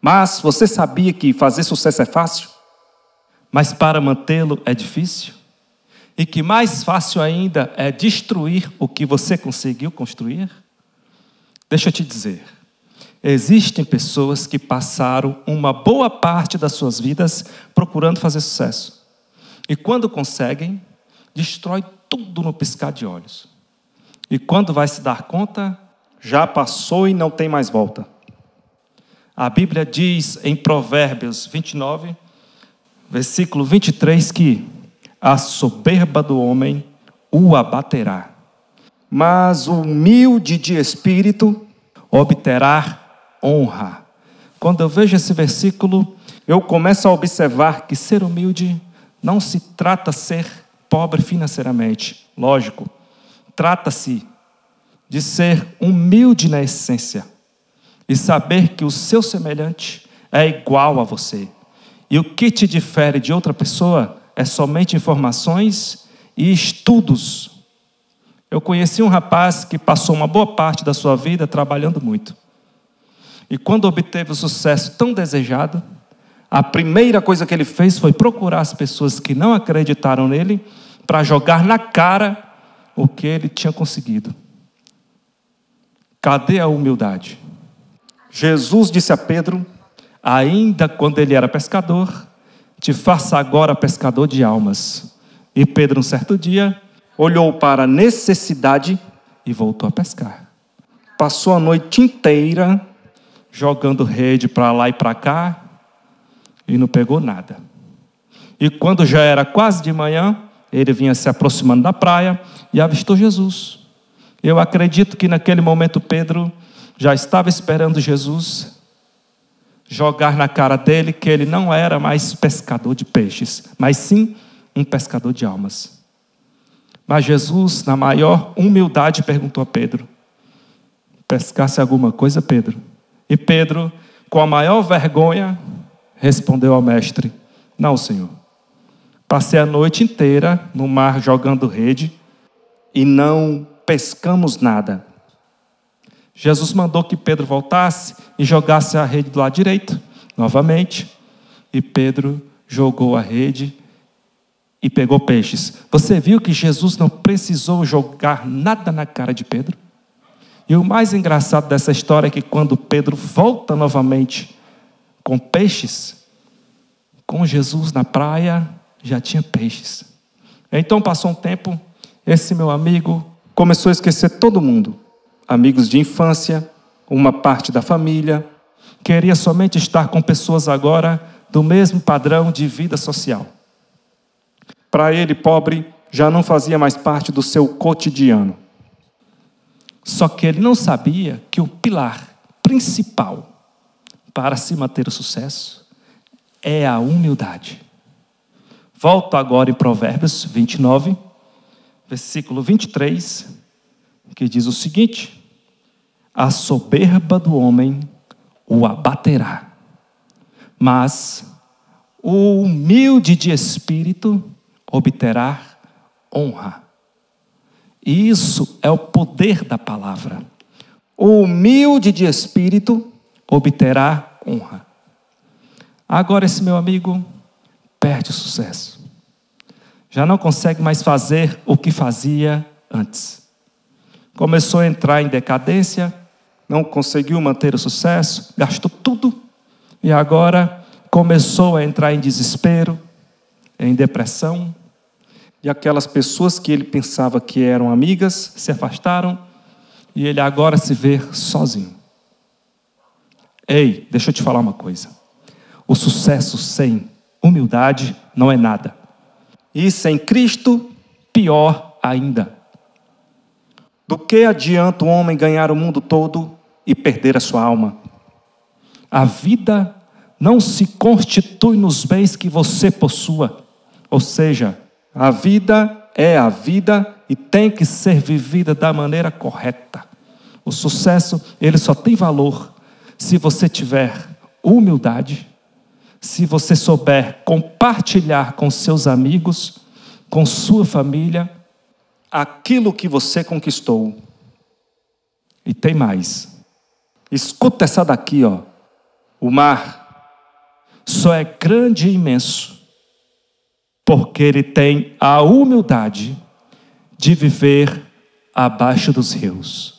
Mas você sabia que fazer sucesso é fácil? Mas para mantê-lo é difícil? E que mais fácil ainda é destruir o que você conseguiu construir? Deixa eu te dizer. Existem pessoas que passaram uma boa parte das suas vidas procurando fazer sucesso. E quando conseguem, destrói tudo no piscar de olhos. E quando vai se dar conta, já passou e não tem mais volta. A Bíblia diz em Provérbios 29, versículo 23, que a soberba do homem o abaterá, mas o humilde de espírito obterá honra. Quando eu vejo esse versículo, eu começo a observar que ser humilde não se trata ser pobre financeiramente, lógico. Trata-se de ser humilde na essência e saber que o seu semelhante é igual a você. E o que te difere de outra pessoa é somente informações e estudos. Eu conheci um rapaz que passou uma boa parte da sua vida trabalhando muito. E quando obteve o sucesso tão desejado, a primeira coisa que ele fez foi procurar as pessoas que não acreditaram nele para jogar na cara o que ele tinha conseguido. Cadê a humildade? Jesus disse a Pedro, ainda quando ele era pescador, te faça agora pescador de almas. E Pedro, um certo dia, olhou para a necessidade e voltou a pescar. Passou a noite inteira jogando rede para lá e para cá e não pegou nada. E quando já era quase de manhã, ele vinha se aproximando da praia e avistou Jesus. Eu acredito que naquele momento Pedro já estava esperando Jesus jogar na cara dele que ele não era mais pescador de peixes, mas sim um pescador de almas. Mas Jesus, na maior humildade, perguntou a Pedro: Pescasse alguma coisa, Pedro? E Pedro, com a maior vergonha, respondeu ao mestre: Não, senhor. Passei a noite inteira no mar jogando rede e não pescamos nada. Jesus mandou que Pedro voltasse e jogasse a rede do lado direito, novamente. E Pedro jogou a rede e pegou peixes. Você viu que Jesus não precisou jogar nada na cara de Pedro? E o mais engraçado dessa história é que quando Pedro volta novamente com peixes, com Jesus na praia, já tinha peixes. Então passou um tempo, esse meu amigo começou a esquecer todo mundo, amigos de infância, uma parte da família, queria somente estar com pessoas agora do mesmo padrão de vida social. Para ele, pobre, já não fazia mais parte do seu cotidiano. Só que ele não sabia que o pilar principal para se manter o sucesso é a humildade. Volto agora em Provérbios 29, versículo 23, que diz o seguinte: A soberba do homem o abaterá, mas o humilde de espírito obterá honra. Isso é o poder da palavra. O humilde de espírito obterá honra. Agora, esse meu amigo perde o sucesso. Já não consegue mais fazer o que fazia antes. Começou a entrar em decadência, não conseguiu manter o sucesso, gastou tudo e agora começou a entrar em desespero, em depressão, e aquelas pessoas que ele pensava que eram amigas se afastaram e ele agora se vê sozinho. Ei, deixa eu te falar uma coisa. O sucesso sem humildade não é nada. E sem Cristo, pior ainda. Do que adianta o homem ganhar o mundo todo e perder a sua alma? A vida não se constitui nos bens que você possua, ou seja, a vida é a vida e tem que ser vivida da maneira correta. O sucesso, ele só tem valor se você tiver humildade, se você souber compartilhar com seus amigos, com sua família, aquilo que você conquistou. E tem mais. Escuta essa daqui, ó. O mar só é grande e imenso porque ele tem a humildade de viver abaixo dos rios.